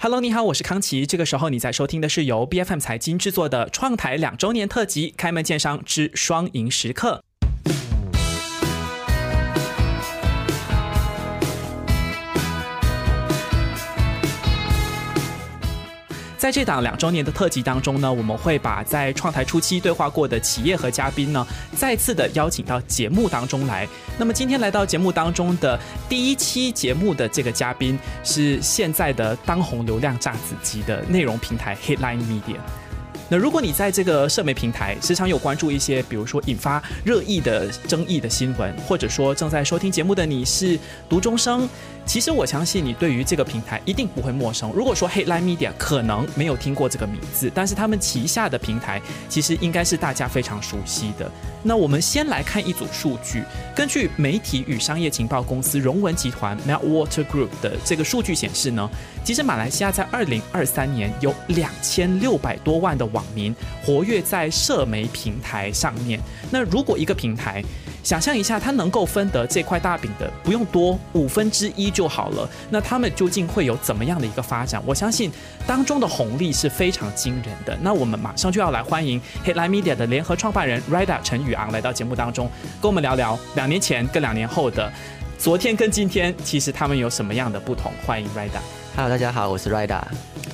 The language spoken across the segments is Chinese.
Hello，你好，我是康琪。这个时候你在收听的是由 B F M 财经制作的创台两周年特辑《开门见山之双赢时刻》。在这档两周年的特辑当中呢，我们会把在创台初期对话过的企业和嘉宾呢，再次的邀请到节目当中来。那么今天来到节目当中的第一期节目的这个嘉宾，是现在的当红流量炸子鸡的内容平台 Headline Media。那如果你在这个社媒平台时常有关注一些，比如说引发热议的争议的新闻，或者说正在收听节目的你是读中生。其实我相信你对于这个平台一定不会陌生。如果说 Headline Media 可能没有听过这个名字，但是他们旗下的平台其实应该是大家非常熟悉的。那我们先来看一组数据，根据媒体与商业情报公司荣文集团 （Melwater Group 的这个数据显示呢，其实马来西亚在二零二三年有两千六百多万的网民活跃在社媒平台上面。那如果一个平台想象一下，他能够分得这块大饼的不用多五分之一就好了。那他们究竟会有怎么样的一个发展？我相信当中的红利是非常惊人的。那我们马上就要来欢迎 Headline Media 的联合创办人 Rida 陈宇昂来到节目当中，跟我们聊聊两年前跟两年后的昨天跟今天，其实他们有什么样的不同？欢迎 Rida。Hello，大家好，我是 Rida。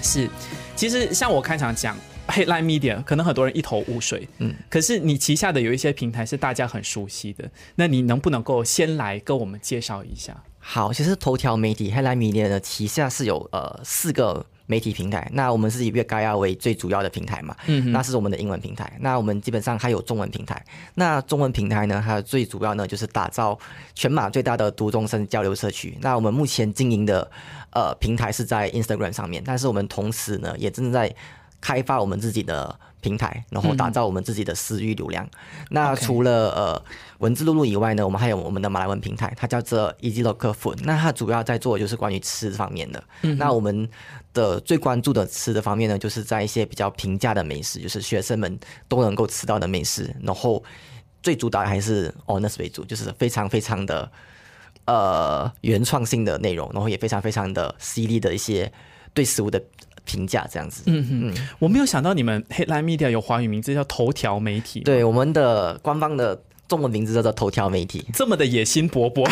是，其实像我开场讲。Headline Media 可能很多人一头雾水，嗯，可是你旗下的有一些平台是大家很熟悉的，那你能不能够先来跟我们介绍一下？好，其实头条媒体 Headline Media 的旗下是有呃四个媒体平台，那我们是以粤嘎亚为最主要的平台嘛，嗯，那是我们的英文平台，那我们基本上还有中文平台，那中文平台呢，它最主要呢就是打造全马最大的读中生交流社区，那我们目前经营的呃平台是在 Instagram 上面，但是我们同时呢也正在开发我们自己的平台，然后打造我们自己的私域流量。那除了呃文字录入以外呢，我们还有我们的马来文平台，它叫做 Easy Local Food。那它主要在做的就是关于吃方面的。那我们的最关注的吃的方面呢，就是在一些比较平价的美食，就是学生们都能够吃到的美食。然后最主打还是 honest 为主，就是非常非常的呃原创性的内容，然后也非常非常的犀利的一些对食物的。评价这样子，嗯哼，我没有想到你们 Headline Media 有华语名字叫头条媒体，对，我们的官方的中文名字叫做头条媒体，这么的野心勃勃，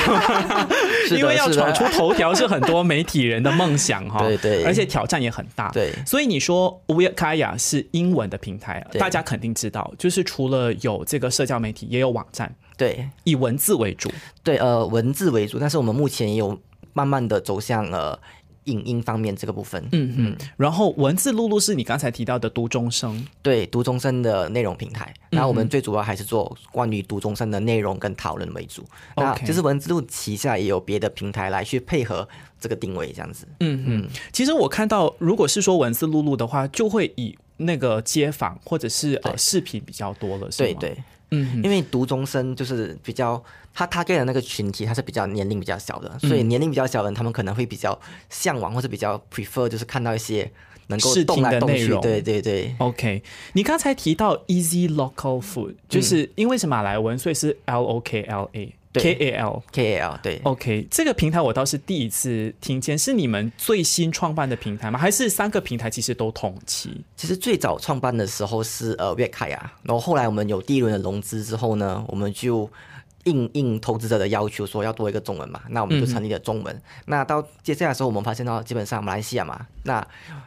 因为要闯出头条是很多媒体人的梦想哈，对对，而且挑战也很大，对，所以你说 w e k a y a 是英文的平台，大家肯定知道，就是除了有这个社交媒体，也有网站，对，以文字为主，对，呃，文字为主，但是我们目前也有慢慢的走向呃。影音方面这个部分，嗯嗯，然后文字录入是你刚才提到的读中生，对，读中生的内容平台。那我们最主要还是做关于读中生的内容跟讨论为主。那就是文字录旗下也有别的平台来去配合这个定位，这样子。嗯嗯，其实我看到，如果是说文字录入的话，就会以那个街访或者是呃视频比较多了，是吗？对对。嗯，因为读中生就是比较他他给的那个群体，他是比较年龄比较小的，所以年龄比较小的人，他们可能会比较向往或者比较 prefer，就是看到一些能够动来动去。对对对。OK，你刚才提到 Easy Local Food，就是因为是马来文，所以是 L O K L A。K A L K A L 对，OK，这个平台我倒是第一次听见，是你们最新创办的平台吗？还是三个平台其实都同期？其实最早创办的时候是呃粤凯啊，然后后来我们有第一轮的融资之后呢，我们就应应投资者的要求说要多一个中文嘛，那我们就成立了中文。那到接下来的时候，我们发现到基本上马来西亚嘛，那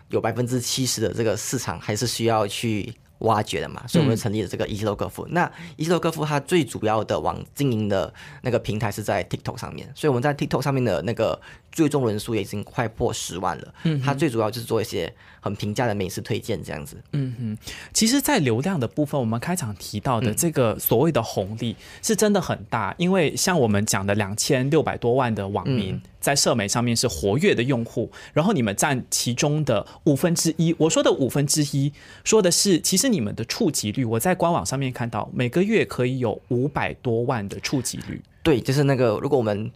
有百分之七十的这个市场还是需要去。挖掘的嘛，所以我们成立了这个一楼客服。那一楼客服它最主要的网经营的那个平台是在 TikTok 上面，所以我们在 TikTok 上面的那个最终人数也已经快破十万了。嗯，它最主要就是做一些很平价的美食推荐这样子。嗯哼，其实，在流量的部分，我们开场提到的这个所谓的红利是真的很大，因为像我们讲的两千六百多万的网民。在社媒上面是活跃的用户，然后你们占其中的五分之一。我说的五分之一，说的是其实你们的触及率，我在官网上面看到每个月可以有五百多万的触及率。对，就是那个如果我们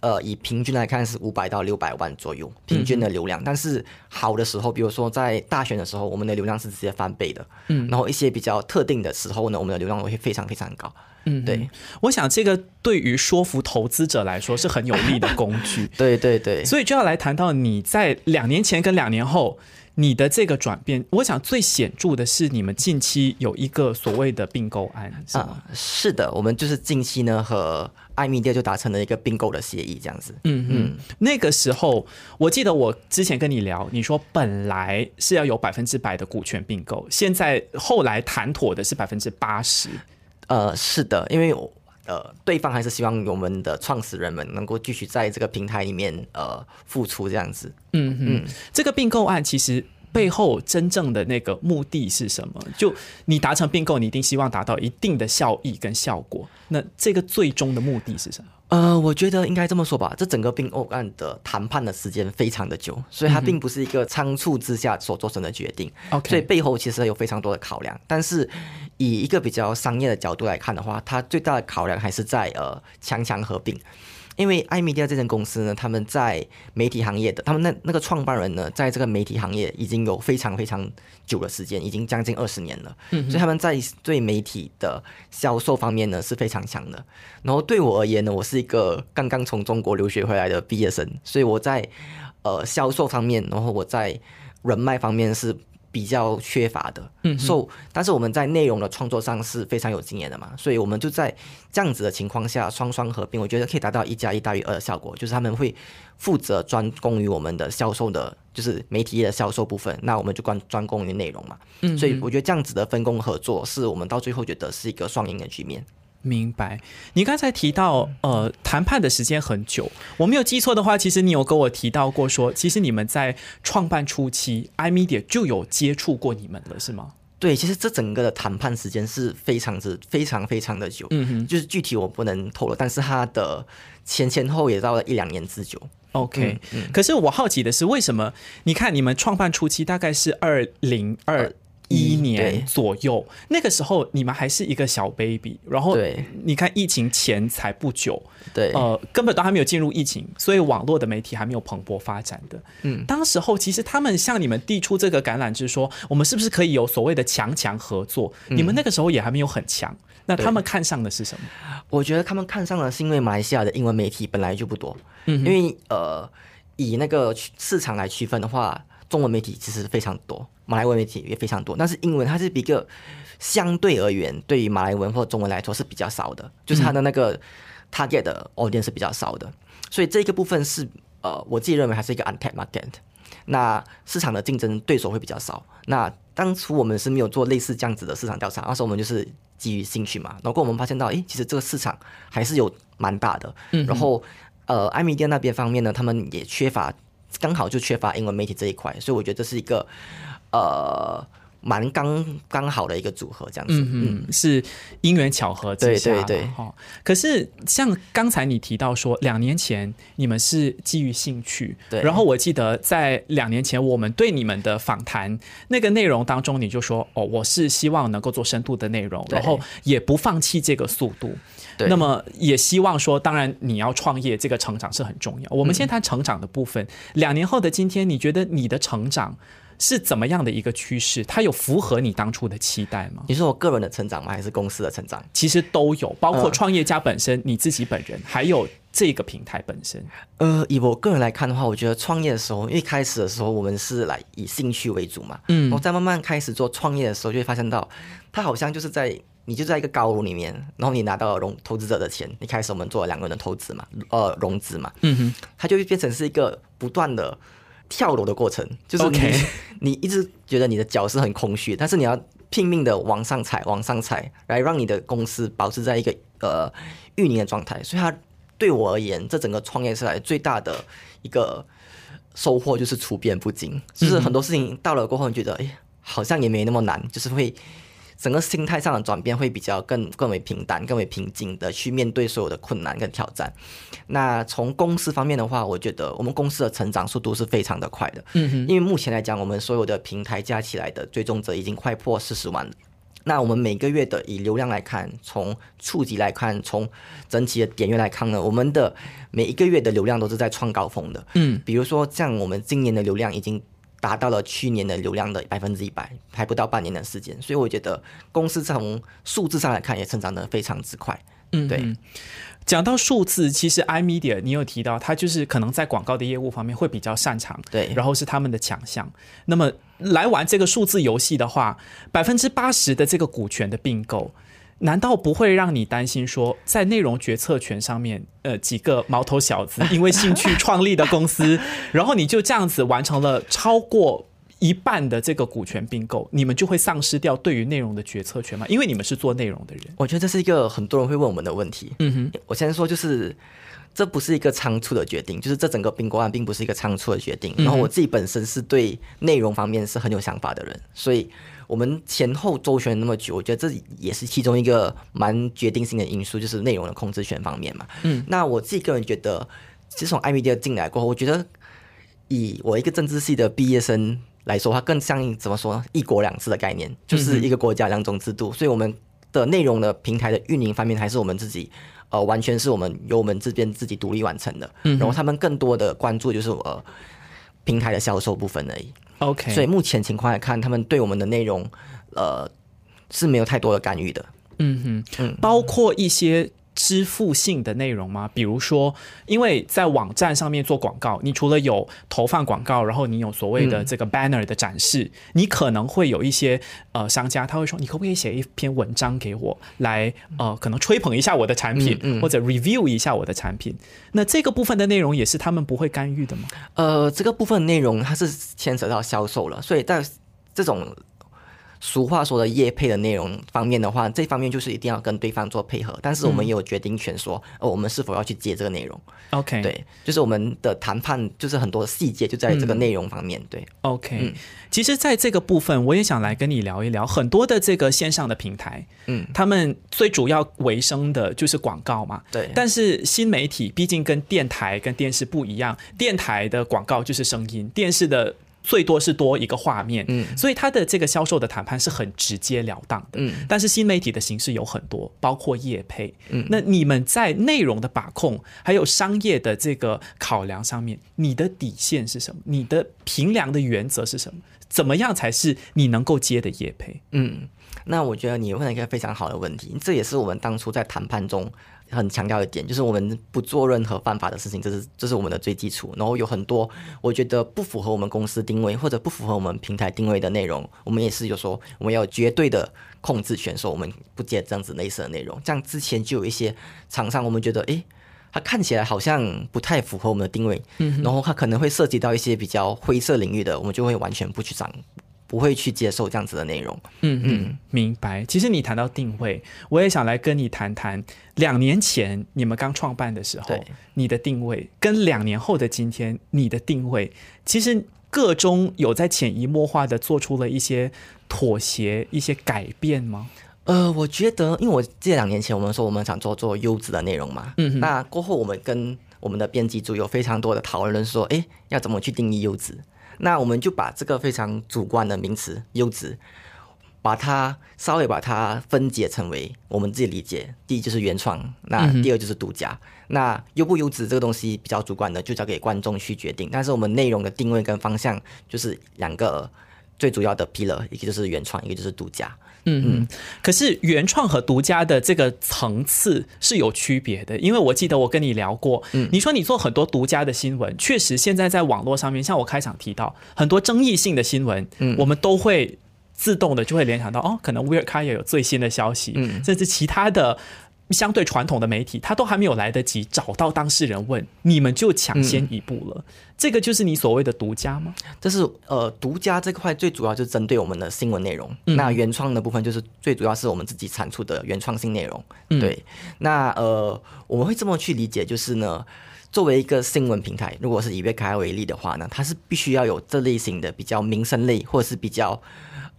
呃，以平均来看是五百到六百万左右平均的流量，但是好的时候，比如说在大选的时候，我们的流量是直接翻倍的。嗯，然后一些比较特定的时候呢，我们的流量会非常非常高。嗯，对，我想这个对于说服投资者来说是很有利的工具。对对对，所以就要来谈到你在两年前跟两年后。你的这个转变，我想最显著的是你们近期有一个所谓的并购案，是吗？是的，我们就是近期呢和艾米迪就达成了一个并购的协议，这样子。嗯嗯，那个时候我记得我之前跟你聊，你说本来是要有百分之百的股权并购，现在后来谈妥的是百分之八十。呃，是的，因为呃，对方还是希望我们的创始人们能够继续在这个平台里面呃付出这样子。嗯嗯，这个并购案其实背后真正的那个目的是什么？就你达成并购，你一定希望达到一定的效益跟效果。那这个最终的目的是什么？呃，我觉得应该这么说吧，这整个并购案的谈判的时间非常的久，所以它并不是一个仓促之下所做成的决定。OK，所以背后其实有非常多的考量。但是以一个比较商业的角度来看的话，它最大的考量还是在呃强强合并。因为艾米迪亚这间公司呢，他们在媒体行业的，他们那那个创办人呢，在这个媒体行业已经有非常非常久的时间，已经将近二十年了。嗯，所以他们在对媒体的销售方面呢是非常强的。然后对我而言呢，我是一个刚刚从中国留学回来的毕业生，所以我在呃销售方面，然后我在人脉方面是。比较缺乏的，嗯，所但是我们在内容的创作上是非常有经验的嘛，所以我们就在这样子的情况下双双合并，我觉得可以达到一加一大于二的效果，就是他们会负责专攻于我们的销售的，就是媒体业的销售部分，那我们就专专攻于内容嘛，嗯，所以我觉得这样子的分工合作是我们到最后觉得是一个双赢的局面。明白，你刚才提到呃谈判的时间很久，我没有记错的话，其实你有跟我提到过说，其实你们在创办初期，iMedia 就有接触过你们了，是吗？对，其实这整个的谈判时间是非常之非常非常的久，嗯哼，就是具体我不能透露，但是它的前前后也到了一两年之久。OK，可是我好奇的是，为什么？你看你们创办初期大概是二零二。一年左右，那个时候你们还是一个小 baby，然后你看疫情前才不久，对，呃，根本都还没有进入疫情，所以网络的媒体还没有蓬勃发展的。嗯，当时候其实他们向你们递出这个橄榄枝，说我们是不是可以有所谓的强强合作？你们那个时候也还没有很强，那他们看上的是什么？我觉得他们看上的是因为马来西亚的英文媒体本来就不多，嗯，因为呃，以那个市场来区分的话。中文媒体其实非常多，马来文媒体也非常多，但是英文它是比个相对而言，对于马来文或中文来说是比较少的，就是它的那个 target 的 audience 是比较少的，所以这个部分是呃，我自己认为还是一个 untapped market。那市场的竞争对手会比较少。那当初我们是没有做类似这样子的市场调查，那时候我们就是基于兴趣嘛。然后我们发现到，诶，其实这个市场还是有蛮大的。然后呃，艾米店那边方面呢，他们也缺乏。刚好就缺乏英文媒体这一块，所以我觉得这是一个呃蛮刚刚好的一个组合，这样子，嗯，是因缘巧合之下，对对对。哈，可是像刚才你提到说，两年前你们是基于兴趣，对。然后我记得在两年前我们对你们的访谈那个内容当中，你就说哦，我是希望能够做深度的内容，然后也不放弃这个速度。对那么也希望说，当然你要创业，这个成长是很重要。我们先谈成长的部分。两年后的今天，你觉得你的成长是怎么样的一个趋势？它有符合你当初的期待吗？你说我个人的成长吗？还是公司的成长？其实都有，包括创业家本身，你自己本人，还有这个平台本身。呃，以我个人来看的话，我觉得创业的时候，一开始的时候，我们是来以兴趣为主嘛。嗯。我在慢慢开始做创业的时候，就会发现到，它好像就是在。你就在一个高楼里面，然后你拿到了融投资者的钱，一开始我们做了两个人的投资嘛，呃，融资嘛，嗯哼，它就会变成是一个不断的跳楼的过程，就是你 你一直觉得你的脚是很空虚，但是你要拼命的往上踩，往上踩，来让你的公司保持在一个呃运营的状态。所以它对我而言，这整个创业是来最大的一个收获就是处变不惊，就是很多事情到了过后，你觉得哎，好像也没那么难，就是会。整个心态上的转变会比较更更为平淡、更为平静的去面对所有的困难跟挑战。那从公司方面的话，我觉得我们公司的成长速度是非常的快的。嗯哼，因为目前来讲，我们所有的平台加起来的追踪者已经快破四十万了。那我们每个月的以流量来看，从触及来看，从整体的点阅来看呢，我们的每一个月的流量都是在创高峰的。嗯，比如说像我们今年的流量已经达到了去年的流量的百分之一百，还不到半年的时间，所以我觉得公司从数字上来看也成长的非常之快。嗯，对。讲到数字，其实 iMedia 你有提到，它就是可能在广告的业务方面会比较擅长，对，然后是他们的强项。那么来玩这个数字游戏的话，百分之八十的这个股权的并购，难道不会让你担心说，在内容决策权上面，呃，几个毛头小子 因为兴趣创立的公司，然后你就这样子完成了超过？一半的这个股权并购，你们就会丧失掉对于内容的决策权吗？因为你们是做内容的人。我觉得这是一个很多人会问我们的问题。嗯哼，我先说，就是这不是一个仓促的决定，就是这整个并购案并不是一个仓促的决定。然后我自己本身是对内容方面是很有想法的人，所以我们前后周旋那么久，我觉得这也是其中一个蛮决定性的因素，就是内容的控制权方面嘛。嗯，那我自己个人觉得，其实从艾米迪进来过后，我觉得以我一个政治系的毕业生。来说，它更像怎么说呢？一国两制的概念，就是一个国家两种制度。所以我们的内容的平台的运营方面，还是我们自己，呃，完全是我们由我们这边自己独立完成的。然后他们更多的关注就是呃平台的销售部分而已。OK，所以目前情况来看，他们对我们的内容呃是没有太多的干预的。嗯哼，包括一些。支付性的内容吗？比如说，因为在网站上面做广告，你除了有投放广告，然后你有所谓的这个 banner 的展示，你可能会有一些呃商家他会说，你可不可以写一篇文章给我，来呃可能吹捧一下我的产品，或者 review 一下我的产品？那这个部分的内容也是他们不会干预的吗？呃，这个部分内容它是牵扯到销售了，所以在这种。俗话说的业配的内容方面的话，这方面就是一定要跟对方做配合，但是我们也有决定权，说呃我们是否要去接这个内容。OK，对，就是我们的谈判就是很多细节就在这个内容方面。对，OK，其实在这个部分，我也想来跟你聊一聊很多的这个线上的平台，嗯，他们最主要为生的就是广告嘛。对，但是新媒体毕竟跟电台跟电视不一样，电台的广告就是声音，电视的。最多是多一个画面，嗯，所以它的这个销售的谈判是很直截了当的，嗯。但是新媒体的形式有很多，包括业配，嗯。那你们在内容的把控还有商业的这个考量上面，你的底线是什么？你的评量的原则是什么？怎么样才是你能够接的业配？嗯，那我觉得你问了一个非常好的问题，这也是我们当初在谈判中。很强调一点，就是我们不做任何犯法的事情，这是这是我们的最基础。然后有很多我觉得不符合我们公司定位或者不符合我们平台定位的内容，我们也是有说我们要绝对的控制权，说我们不接这样子类似的内容。像之前就有一些厂商，我们觉得诶，它看起来好像不太符合我们的定位，嗯，然后它可能会涉及到一些比较灰色领域的，我们就会完全不去掌。不会去接受这样子的内容。嗯嗯，明白。其实你谈到定位，我也想来跟你谈谈。两年前你们刚创办的时候，你的定位跟两年后的今天你的定位，其实各中有在潜移默化的做出了一些妥协、一些改变吗？呃，我觉得，因为我记得两年前我们说我们想做做优质的内容嘛。嗯。那过后我们跟我们的编辑组有非常多的讨论，说，哎，要怎么去定义优质？那我们就把这个非常主观的名词“优质”，把它稍微把它分解成为我们自己理解。第一就是原创，那第二就是独家。那优不优质这个东西比较主观的，就交给观众去决定。但是我们内容的定位跟方向就是两个最主要的 pillar，一个就是原创，一个就是独家。嗯嗯，可是原创和独家的这个层次是有区别的，因为我记得我跟你聊过，嗯，你说你做很多独家的新闻，确实现在在网络上面，像我开场提到很多争议性的新闻，嗯，我们都会自动的就会联想到，哦，可能威尔卡也有最新的消息，嗯，甚至其他的。相对传统的媒体，他都还没有来得及找到当事人问，你们就抢先一步了。这个就是你所谓的独家吗？这是呃，独家这块最主要就是针对我们的新闻内容。那原创的部分就是最主要是我们自己产出的原创性内容。对，那呃，我们会这么去理解，就是呢，作为一个新闻平台，如果是以月开为例的话呢，它是必须要有这类型的比较民生类，或者是比较。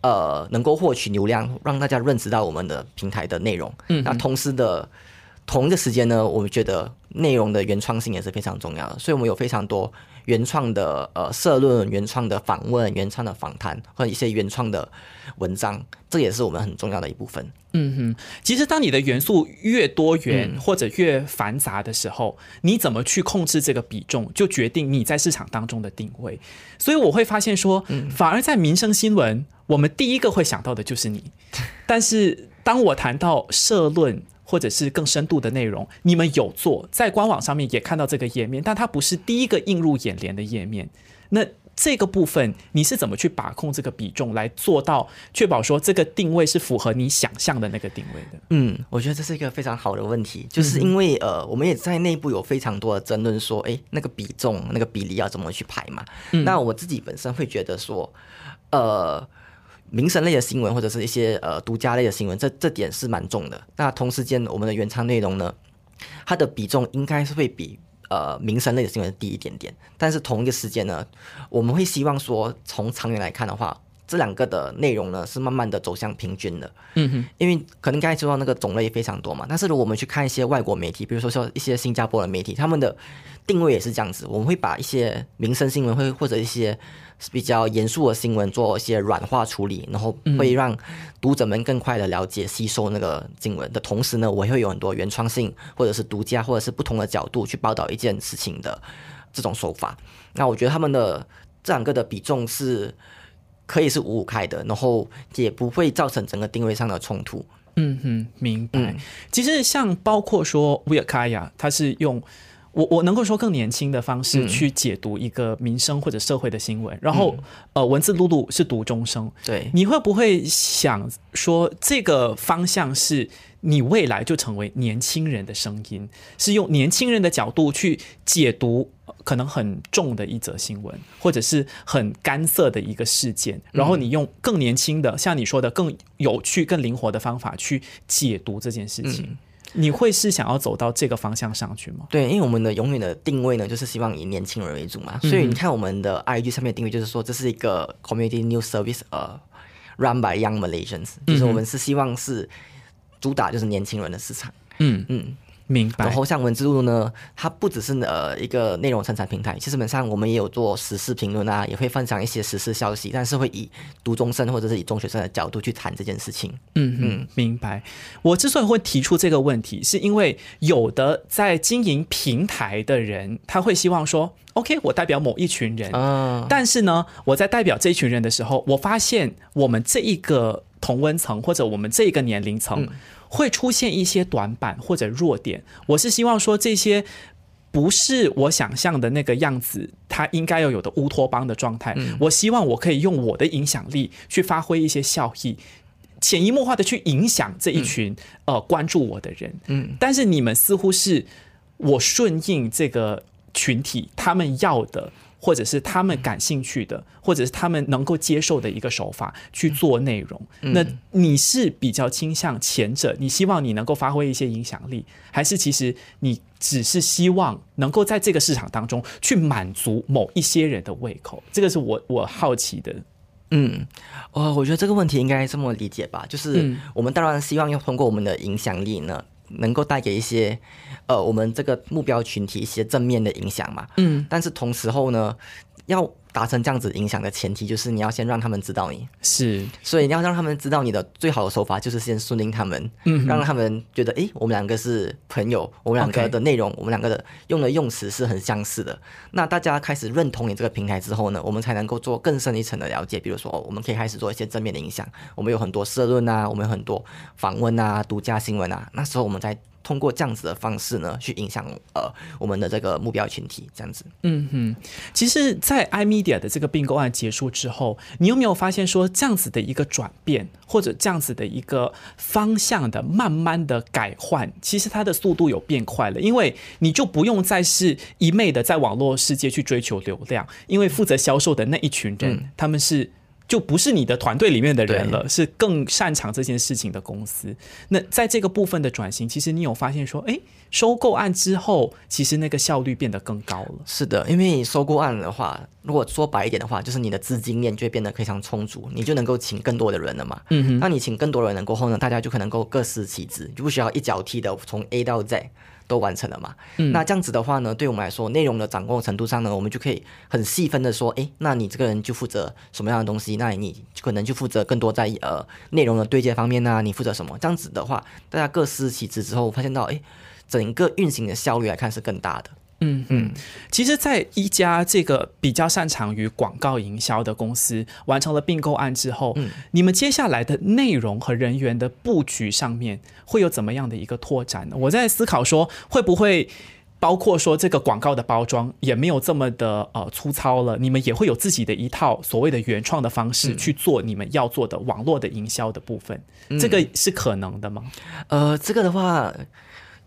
呃，能够获取流量，让大家认识到我们的平台的内容。嗯，那同时的同一个时间呢，我们觉得内容的原创性也是非常重要的。所以，我们有非常多原创的呃社论、原创的访问、原创的访谈或者一些原创的文章，这也是我们很重要的一部分。嗯哼，其实当你的元素越多元或者越繁杂的时候，你怎么去控制这个比重，就决定你在市场当中的定位。所以我会发现说，反而在民生新闻，我们第一个会想到的就是你。但是当我谈到社论或者是更深度的内容，你们有做，在官网上面也看到这个页面，但它不是第一个映入眼帘的页面。那这个部分你是怎么去把控这个比重，来做到确保说这个定位是符合你想象的那个定位的？嗯，我觉得这是一个非常好的问题，就是因为呃，我们也在内部有非常多的争论，说哎，那个比重、那个比例要怎么去排嘛？那我自己本身会觉得说，呃，民生类的新闻或者是一些呃独家类的新闻，这这点是蛮重的。那同时间，我们的原创内容呢，它的比重应该是会比。呃，民生类的新闻低一点点，但是同一个时间呢，我们会希望说，从长远来看的话，这两个的内容呢是慢慢的走向平均的。嗯哼，因为可能刚才说到那个种类非常多嘛，但是如果我们去看一些外国媒体，比如说像一些新加坡的媒体，他们的定位也是这样子，我们会把一些民生新闻会或者一些。比较严肃的新闻，做一些软化处理，然后会让读者们更快的了解、吸收那个新闻的同时呢，我会有很多原创性，或者是独家，或者是不同的角度去报道一件事情的这种手法。那我觉得他们的这两个的比重是可以是五五开的，然后也不会造成整个定位上的冲突。嗯哼，明白。其实像包括说维尔卡亚，他是用。我我能够说更年轻的方式去解读一个民生或者社会的新闻，然后呃文字露露是读中生，对，你会不会想说这个方向是你未来就成为年轻人的声音，是用年轻人的角度去解读可能很重的一则新闻，或者是很干涩的一个事件，然后你用更年轻的像你说的更有趣、更灵活的方法去解读这件事情。你会是想要走到这个方向上去吗？对，因为我们的永远的定位呢，就是希望以年轻人为主嘛。所以你看我们的 IG 上面定位就是说，这是一个 Community News Service，呃，run by young Malaysians，就是我们是希望是主打就是年轻人的市场。嗯嗯。明白。然后像文字路呢，它不只是呃一个内容生产平台，其实本上我们也有做时事评论啊，也会分享一些时事消息，但是会以读中生或者是以中学生的角度去谈这件事情。嗯嗯，明白。我之所以会提出这个问题，是因为有的在经营平台的人，他会希望说，OK，我代表某一群人，嗯但是呢，我在代表这一群人的时候，我发现我们这一个同温层或者我们这个年龄层。会出现一些短板或者弱点，我是希望说这些不是我想象的那个样子，它应该要有的乌托邦的状态。我希望我可以用我的影响力去发挥一些效益，潜移默化的去影响这一群呃关注我的人。嗯，但是你们似乎是我顺应这个群体他们要的。或者是他们感兴趣的，或者是他们能够接受的一个手法去做内容。那你是比较倾向前者？你希望你能够发挥一些影响力，还是其实你只是希望能够在这个市场当中去满足某一些人的胃口？这个是我我好奇的。嗯，哦，我觉得这个问题应该这么理解吧，就是我们当然希望要通过我们的影响力呢。能够带给一些，呃，我们这个目标群体一些正面的影响嘛。嗯。但是同时候呢，要达成这样子影响的前提，就是你要先让他们知道你是。所以你要让他们知道你的最好的手法，就是先顺应他们，嗯，让他们觉得，哎，我们两个是朋友，我们两个的内容，我们两个的用的用词是很相似的。那大家开始认同你这个平台之后呢，我们才能够做更深一层的了解。比如说，哦我们可以开始做一些正面的影响。我们有很多社论啊，我们有很多访问啊，独家新闻啊。那时候我们在。通过这样子的方式呢，去影响呃我们的这个目标群体，这样子。嗯哼，其实，在 iMedia 的这个并购案结束之后，你有没有发现说这样子的一个转变，或者这样子的一个方向的慢慢的改换，其实它的速度有变快了，因为你就不用再是一昧的在网络世界去追求流量，因为负责销售的那一群人，他们是。就不是你的团队里面的人了，是更擅长这件事情的公司。那在这个部分的转型，其实你有发现说，哎，收购案之后，其实那个效率变得更高了。是的，因为收购案的话，如果说白一点的话，就是你的资金链就会变得非常充足，你就能够请更多的人了嘛。嗯哼。那你请更多的人过后呢，大家就可能够各司其职，就不需要一脚踢的从 A 到 Z。都完成了嘛。那这样子的话呢，对我们来说，内容的掌控程度上呢，我们就可以很细分的说，哎，那你这个人就负责什么样的东西？那你可能就负责更多在呃内容的对接方面呢？你负责什么？这样子的话，大家各司其职之后，发现到，哎，整个运行的效率来看是更大的。嗯嗯，其实，在一家这个比较擅长于广告营销的公司完成了并购案之后，嗯，你们接下来的内容和人员的布局上面会有怎么样的一个拓展呢？我在思考说，会不会包括说这个广告的包装也没有这么的呃粗糙了？你们也会有自己的一套所谓的原创的方式去做你们要做的网络的营销的部分，这个是可能的吗？呃，这个的话。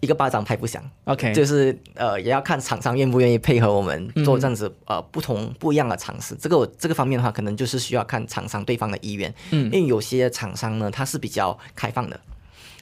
一个巴掌拍不响，OK，就是呃，也要看厂商愿不愿意配合我们做这样子呃不同不一样的尝试。这个我这个方面的话，可能就是需要看厂商对方的意愿，嗯，因为有些厂商呢，他是比较开放的，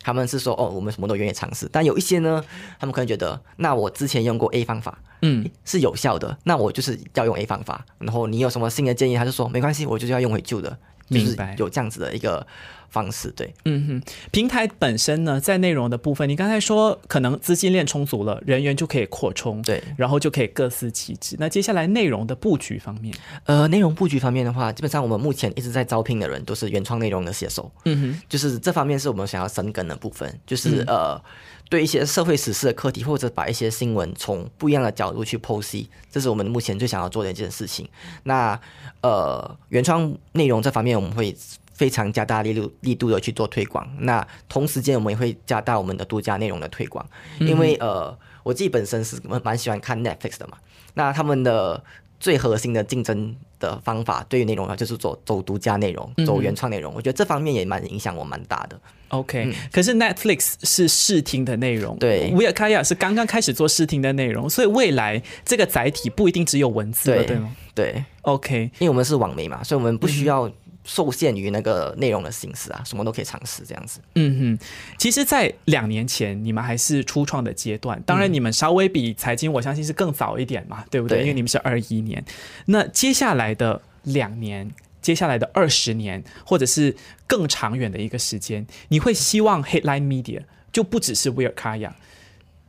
他们是说哦，我们什么都愿意尝试。但有一些呢，他们可能觉得，那我之前用过 A 方法，嗯，是有效的，那我就是要用 A 方法。然后你有什么新的建议，他就说没关系，我就是要用回旧的，明白？有这样子的一个。方式对，嗯哼，平台本身呢，在内容的部分，你刚才说可能资金链充足了，人员就可以扩充，对，然后就可以各司其职。那接下来内容的布局方面，呃，内容布局方面的话，基本上我们目前一直在招聘的人都是原创内容的写手，嗯哼，就是这方面是我们想要深耕的部分，就是呃，对一些社会时事的课题，或者把一些新闻从不一样的角度去剖析，这是我们目前最想要做的一件事情。那呃，原创内容这方面我们会。非常加大力度力度的去做推广，那同时间我们也会加大我们的独家内容的推广，因为呃，我自己本身是蛮喜欢看 Netflix 的嘛，那他们的最核心的竞争的方法对于内容啊，就是走走独家内容，走原创内容，我觉得这方面也蛮影响我蛮大的。OK，可是 Netflix 是视听的内容，对，维尔卡亚是刚刚开始做视听的内容，所以未来这个载体不一定只有文字了，对吗？对，OK，因为我们是网媒嘛，所以我们不需要。受限于那个内容的形式啊，什么都可以尝试这样子。嗯哼，其实，在两年前你们还是初创的阶段，当然你们稍微比财经，我相信是更早一点嘛，对不对？因为你们是二一年。那接下来的两年，接下来的二十年，或者是更长远的一个时间，你会希望 Headline Media 就不只是 Weir Kaya。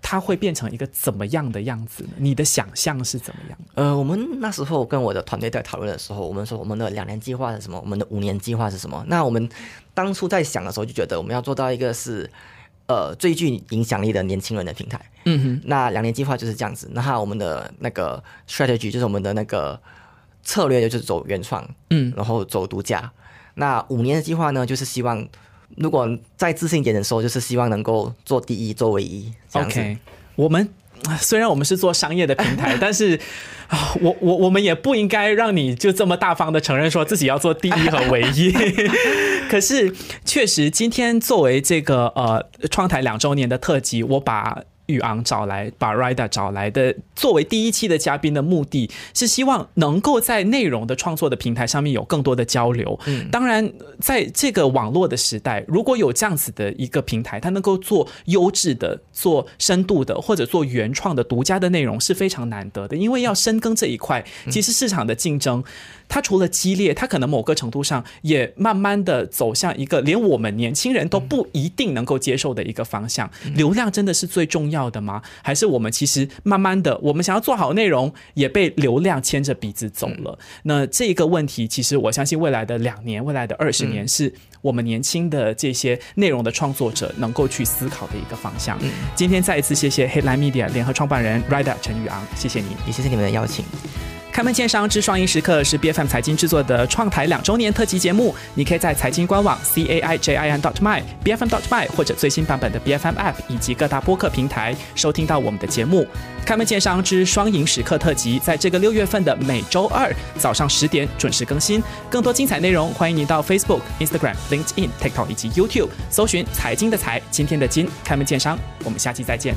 它会变成一个怎么样的样子呢？你的想象是怎么样？呃，我们那时候跟我的团队在讨论的时候，我们说我们的两年计划是什么？我们的五年计划是什么？那我们当初在想的时候，就觉得我们要做到一个是呃最具影响力的年轻人的平台。嗯哼。那两年计划就是这样子。那我们的那个 strategy 就是我们的那个策略，就是走原创，嗯，然后走独家。那五年的计划呢，就是希望。如果再自信一点的时候，就是希望能够做第一，做唯一。OK，我们 虽然我们是做商业的平台，但是 啊，我我我们也不应该让你就这么大方的承认说自己要做第一和唯一。可是确实，今天作为这个呃创台两周年的特辑，我把。宇昂找来把 Rida 找来的，作为第一期的嘉宾的目的是希望能够在内容的创作的平台上面有更多的交流。嗯，当然，在这个网络的时代，如果有这样子的一个平台，它能够做优质的、做深度的或者做原创的独家的内容是非常难得的。因为要深耕这一块，其实市场的竞争。它除了激烈，它可能某个程度上也慢慢的走向一个连我们年轻人都不一定能够接受的一个方向。流量真的是最重要的吗？还是我们其实慢慢的，我们想要做好内容，也被流量牵着鼻子走了？那这一个问题，其实我相信未来的两年、未来的二十年，是我们年轻的这些内容的创作者能够去思考的一个方向。今天再一次谢谢 Headline Media 联合创办人 Rider 陈宇昂，谢谢你，也谢谢你们的邀请。开门见山之双赢时刻是 B F M 财经制作的创台两周年特辑节目，你可以在财经官网 c a i j i n dot my b f m dot my 或者最新版本的 B F M App 以及各大播客平台收听到我们的节目。开门见山之双赢时刻特辑在这个六月份的每周二早上十点准时更新，更多精彩内容欢迎您到 Facebook、Instagram、LinkedIn、TikTok 以及 YouTube 搜寻财经的财今天的金开门见山，我们下期再见。